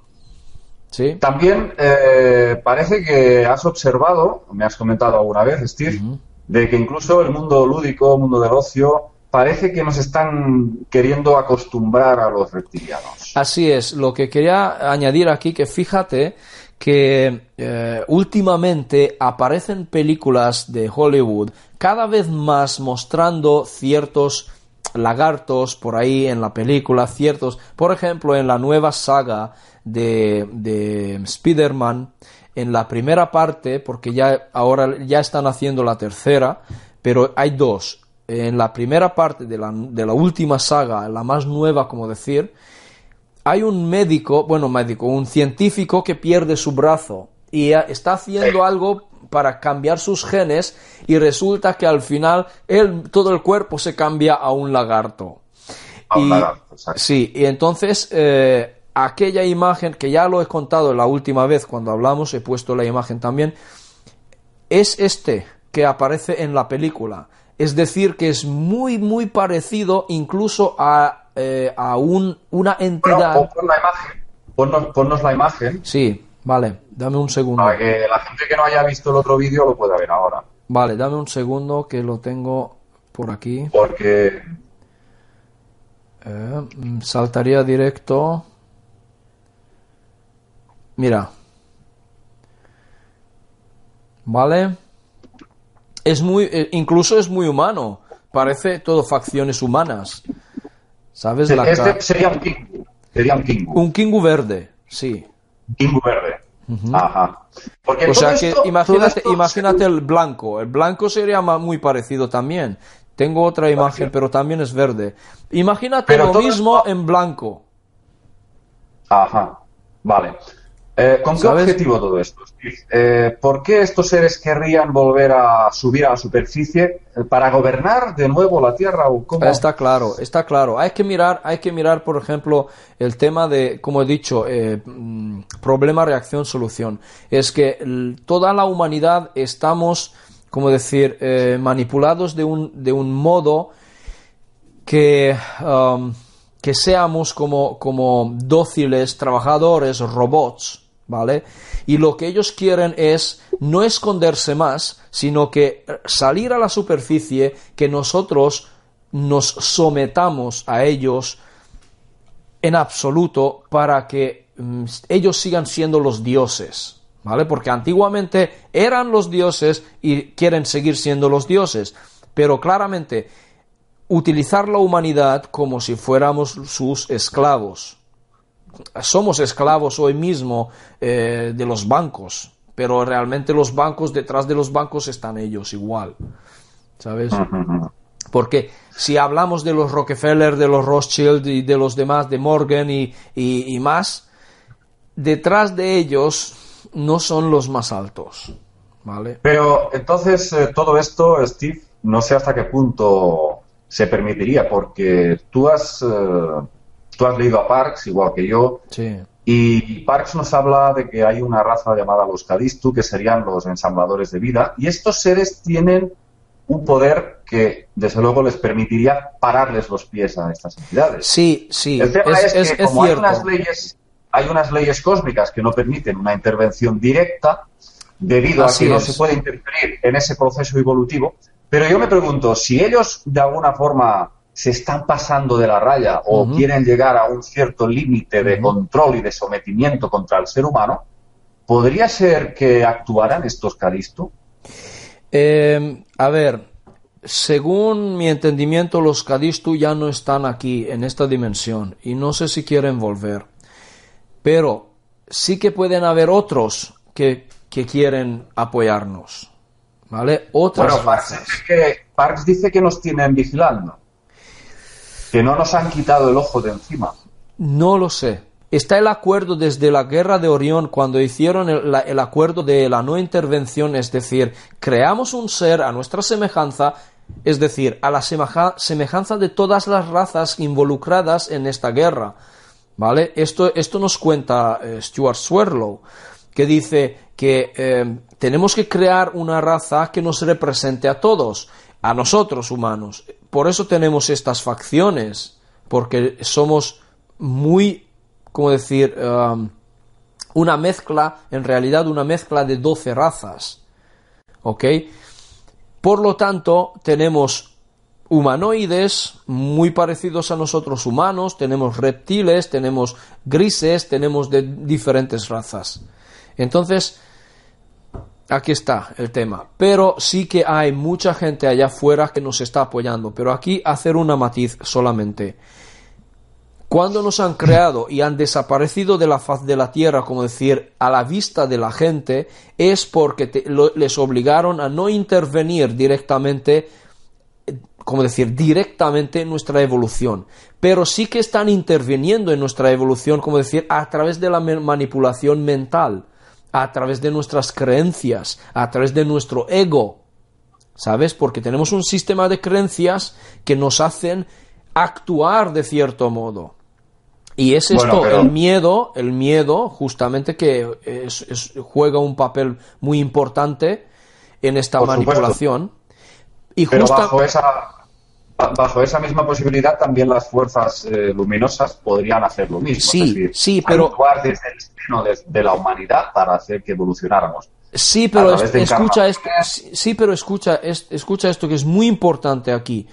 ¿Sí? También eh, parece que has observado, me has comentado alguna vez, Steve, de que incluso el mundo lúdico, el mundo del ocio, parece que nos están queriendo acostumbrar a los reptilianos. Así es. Lo que quería añadir aquí, que fíjate que eh, últimamente aparecen películas de Hollywood cada vez más mostrando ciertos lagartos por ahí en la película, ciertos, por ejemplo, en la nueva saga de, de Spider-Man, en la primera parte, porque ya ahora ya están haciendo la tercera, pero hay dos. En la primera parte de la, de la última saga, la más nueva, como decir, hay un médico, bueno, médico, un científico que pierde su brazo y está haciendo algo para cambiar sus genes y resulta que al final él, todo el cuerpo se cambia a un lagarto. A un Y- lagarto, exacto. Sí, y entonces eh, aquella imagen que ya lo he contado la última vez cuando hablamos, he puesto la imagen también, es este que aparece en la película. Es decir, que es muy, muy parecido incluso a, eh, a un, una entidad. pon, pon la imagen, ponnos, ponnos la imagen Sí, vale, dame un segundo. para que la gente que no haya visto el otro vídeo lo pueda ver ahora. Vale, dame un segundo que lo tengo por aquí. Porque Eh, mm, saltaría directo. Mira. Vale. Es muy, eh, incluso es muy humano. Parece todo facciones humanas. ¿Sabes? La este sería un kingu. Sería un kingu. Un kingu verde, sí. Kingu verde. Ajá. Porque O sea que esto- imagínate, esto- imagínate el blanco. El blanco sería muy parecido también. Tengo otra imagen, pero también es verde. Imagínate Pero lo mismo esto- en blanco. Ajá. Vale. Eh, ¿Con qué objetivo todo esto? Eh, ¿Por qué estos seres querrían volver a subir a la superficie Eh, para gobernar de nuevo la Tierra o cómo? Está claro, está claro. Hay que mirar, hay que mirar, por ejemplo, el tema de, como he dicho, eh, mm, problema, reacción, solución. Es que toda la humanidad estamos, como decir, manipulados de un, de un modo que, um, que seamos como, como dóciles, trabajadores, robots, ¿vale? Y lo que ellos quieren es no esconderse más, sino que salir a la superficie, que nosotros nos sometamos a ellos en absoluto para que mm, ellos sigan siendo los dioses, ¿vale? Porque antiguamente eran los dioses y quieren seguir siendo los dioses, pero claramente utilizar la humanidad como si fuéramos sus esclavos. Somos esclavos hoy mismo eh, de los bancos, pero realmente los bancos, detrás de los bancos están ellos igual, ¿sabes? Porque si hablamos de los Rockefeller, de los Rothschild y de los demás, de Morgan y, y- y más, detrás de ellos no son los más altos, ¿vale? Pero entonces eh, todo esto, Steve, no sé hasta qué punto se permitiría, porque tú has, eh, tú has leído a Parks, igual que yo, Sí. y Parks nos habla de que hay una raza llamada los Kadistu, que serían los ensambladores de vida, y estos seres tienen un poder que, desde luego, les permitiría pararles los pies a estas entidades. Sí, sí, El tema es, que es como hay unas leyes, hay unas leyes cósmicas que no permiten una intervención directa, debido Así a que no se puede interferir en ese proceso evolutivo. Pero yo me pregunto, si ellos de alguna forma se están pasando de la raya o quieren llegar a un cierto límite de control y de sometimiento contra el ser humano, ¿podría ser que actuaran estos Calisto? Eh, a ver, según mi entendimiento, los Kadistu ya no están aquí, en esta dimensión, y no sé si quieren volver. Pero sí que pueden haber otros que, que quieren apoyarnos. ¿Vale? Otras Bueno, Parks que, Parks dice que nos tienen vigilando, que no nos han quitado el ojo de encima. No lo sé. Está el acuerdo desde la guerra de Orión cuando hicieron el, la- el acuerdo de la no intervención, es decir, creamos un ser a nuestra semejanza, es decir, a la semeja- semejanza de todas las razas involucradas en esta guerra. ¿Vale? Esto, esto nos cuenta eh, Stuart Swirlow, que dice que eh, tenemos que crear una raza que nos represente a todos, a nosotros humanos. Por eso tenemos estas facciones, porque somos muy, ¿cómo decir? Um, una mezcla, en realidad una mezcla de 12 razas. ¿Ok? Por lo tanto, tenemos humanoides muy parecidos a nosotros humanos, tenemos reptiles, tenemos grises, tenemos de diferentes razas. Entonces, aquí está el tema. Pero sí que hay mucha gente allá afuera que nos está apoyando. Pero aquí hacer una matiz solamente. Cuando nos han creado y han desaparecido de la faz de la tierra, como decir, a la vista de la gente, es porque les obligaron a no intervenir directamente como decir, directamente en nuestra evolución, pero sí que están interviniendo en nuestra evolución, como decir, a través de la manipulación mental, a través de nuestras creencias, a través de nuestro ego, ¿sabes? Porque tenemos un sistema de creencias que nos hacen actuar de cierto modo. Y es esto, el miedo, el miedo, justamente que juega un papel muy importante en esta manipulación. Y Pero bajo esa, bajo esa misma posibilidad también las fuerzas eh, luminosas podrían hacer lo mismo. Sí, sí, pero... Actuar desde el seno de, la humanidad para hacer que evolucionáramos. Sí, pero escucha esto, sí, pero escucha, escucha esto que es muy importante aquí.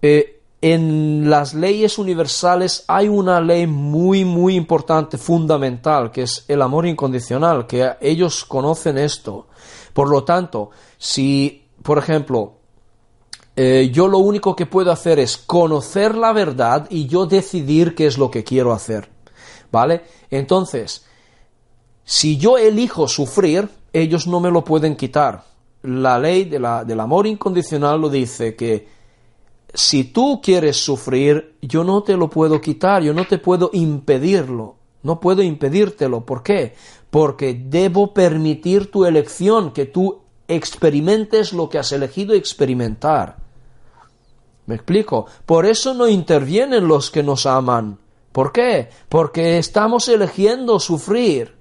Eh, en las leyes universales hay una ley muy, muy importante, fundamental, que es el amor incondicional, que ellos conocen esto. Por lo tanto, si, por ejemplo, eh, yo lo único que puedo hacer es conocer la verdad y yo decidir qué es lo que quiero hacer. ¿Vale? Entonces, si yo elijo sufrir, ellos no me lo pueden quitar. La ley de la, del amor incondicional lo dice que si tú quieres sufrir, yo no te lo puedo quitar, yo no te puedo impedirlo, no puedo impedírtelo. ¿Por qué? Porque debo permitir tu elección, que tú experimentes lo que has elegido experimentar. ¿Me explico? Por eso no intervienen los que nos aman. ¿Por qué? Porque estamos eligiendo sufrir.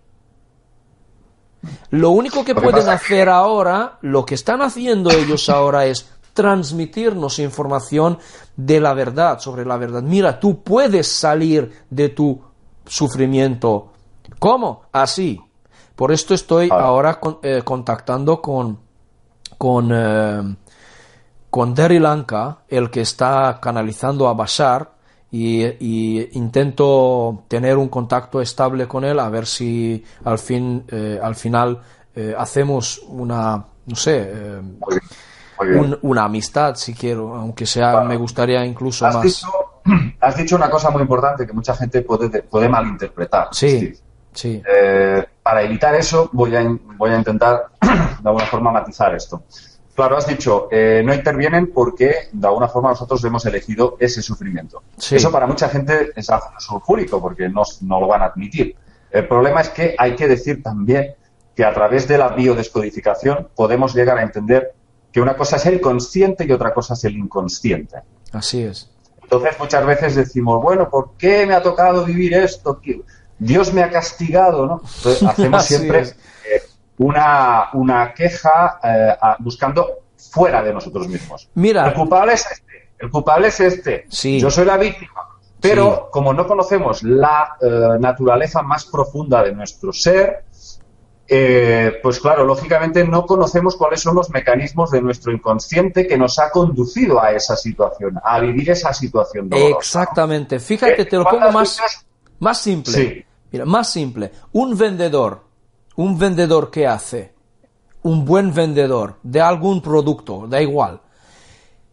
Lo único que pueden hacer ahora, lo que están haciendo ellos ahora es transmitirnos información de la verdad, sobre la verdad. Mira, tú puedes salir de tu sufrimiento. ¿Cómo? Así. Por esto estoy ahora eh, contactando con, con, eh, con Derry Lanka, el que está canalizando a Bashar, y, intento tener un contacto estable con él a ver si al fin eh, al final hacemos una no sé una amistad, si quiero, aunque sea, me gustaría incluso más. has dicho una cosa muy importante que mucha gente puede, puede malinterpretar. Sí, sí. Eh, para evitar eso, voy a, voy a intentar de alguna forma matizar esto. Claro, has dicho, eh, no intervienen porque de alguna forma nosotros hemos elegido ese sufrimiento. Eso para mucha gente es algo sulfúrico porque no, no lo van a admitir. El problema es que hay que decir también que a través de la biodescodificación podemos llegar a entender que una cosa es el consciente y otra cosa es el inconsciente. Así es. Entonces muchas veces decimos, bueno, ¿por qué me ha tocado vivir esto? Dios me ha castigado, ¿no? hacemos siempre una, una, queja eh, buscando fuera de nosotros mismos. Mira. El culpable es este, el culpable es este. Sí. Yo soy la víctima. Pero como no conocemos la eh, naturaleza más profunda de nuestro ser, eh, pues claro, lógicamente no conocemos cuáles son los mecanismos de nuestro inconsciente que nos ha conducido a esa situación, a vivir esa situación dolorosa. Exactamente. Fíjate, te lo pongo más, más simple. Mira, más simple. Un vendedor, un vendedor que hace, un buen vendedor de algún producto, da igual.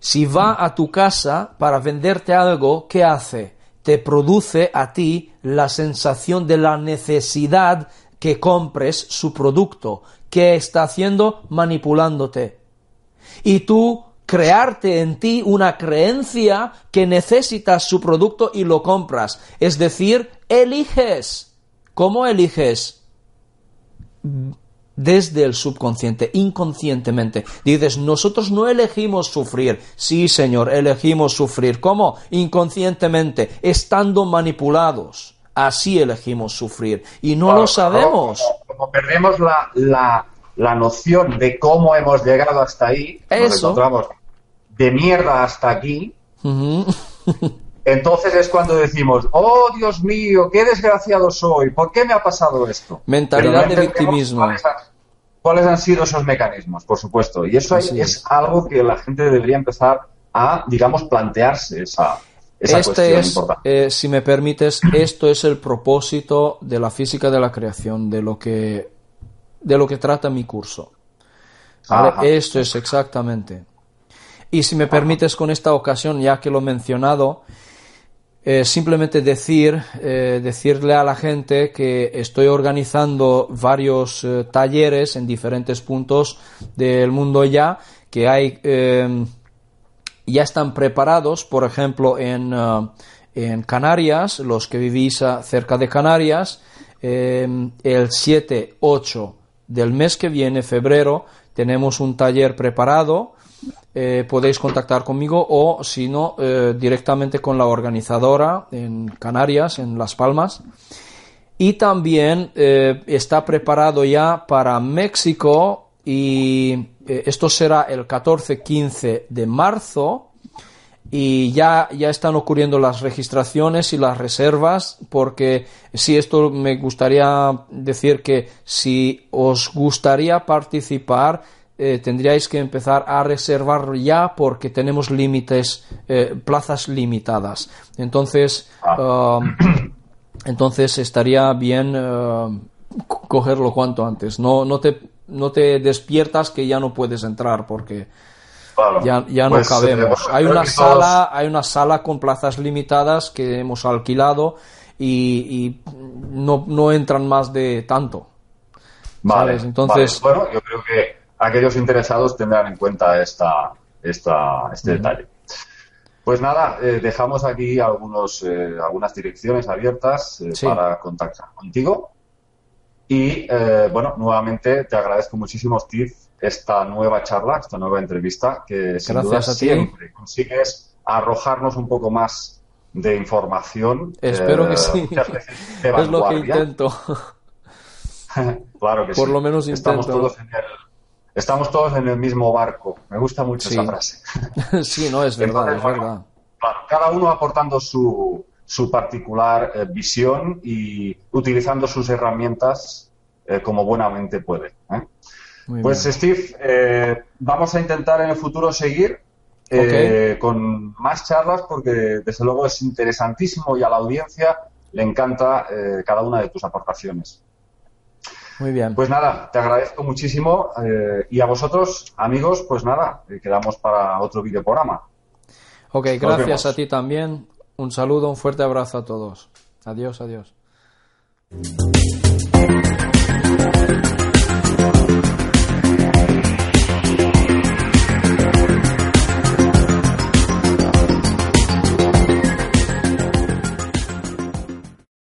Si va a tu casa para venderte algo, ¿qué hace? Te produce a ti la sensación de la necesidad que compres su producto. ¿Qué está haciendo? Manipulándote. Y tú crearte en ti una creencia que necesitas su producto y lo compras. Es decir, eliges. ¿Cómo eliges? Desde el subconsciente, inconscientemente. Dices, nosotros no elegimos sufrir. Sí, Señor, elegimos sufrir. ¿Cómo? Inconscientemente, estando manipulados así elegimos sufrir. Y no lo sabemos. Como, perdemos la, la, la, noción de cómo hemos llegado hasta ahí, Eso. nos encontramos de mierda hasta aquí, entonces es cuando decimos, oh Dios mío, qué desgraciado soy, ¿por qué me ha pasado esto? Mentalidad de victimismo. Cuáles han, sido esos mecanismos, por supuesto. Y eso es algo que la gente debería empezar a, digamos, plantearse esa, este es, eh, si me permites, esto es el propósito de la física de la creación, de lo que, de lo que trata mi curso. Esto es exactamente. Y si me permites con esta ocasión, ya que lo he mencionado, eh, simplemente decir, eh, decirle a la gente que estoy organizando varios talleres en diferentes puntos del mundo ya, que hay ya están preparados, por ejemplo, en, en Canarias, los que vivís cerca de Canarias, eh, el 7, 8 del mes que viene, febrero, tenemos un taller preparado. Eh, podéis contactar conmigo o, si no, eh, directamente con la organizadora en Canarias, en Las Palmas. Y también eh, está preparado ya para México y esto será el 14-15 de marzo y ya, ya están ocurriendo las registraciones y las reservas porque sí esto me gustaría decir que si os gustaría participar eh, tendríais que empezar a reservar ya porque tenemos límites eh, plazas limitadas entonces Ah. um, entonces estaría bien uh, cogerlo cuanto antes no, no te no te despiertas que ya no puedes entrar porque Claro. ya, ya no Pues, eh, cabemos. bueno, hay una todos- sala, hay una sala con plazas limitadas que hemos alquilado y, y no, no entran más de tanto. Vale, ¿sabes? Entonces- vale. Bueno, yo creo que aquellos interesados tendrán en cuenta esta, esta, este detalle. Pues nada, eh, dejamos aquí algunos, eh, algunas direcciones abiertas eh, Sí. para contactar contigo. Y bueno, nuevamente te agradezco muchísimo, Steve, esta nueva charla, esta nueva entrevista, que sin duda siempre consigues arrojarnos un poco más de información. Espero que sí. Es lo que intento. claro que Por sí. lo menos estamos intento. todos en el estamos todos en el mismo barco. Me gusta mucho Sí. esa frase. sí, no, es verdad, Entonces, es verdad. Claro, cada uno aportando su, su particular eh, visión y utilizando sus herramientas eh, como buenamente puede. ¿eh? Pues bien. Steve, vamos a intentar en el futuro seguir con más charlas porque desde luego es interesantísimo y a la audiencia le encanta cada una de tus aportaciones. Muy bien. Pues nada, te agradezco muchísimo eh, y a vosotros, amigos, pues nada, eh, quedamos para otro videoprograma. ok, nos gracias vemos. a ti también. Un saludo, un fuerte abrazo a todos. Adiós, adiós.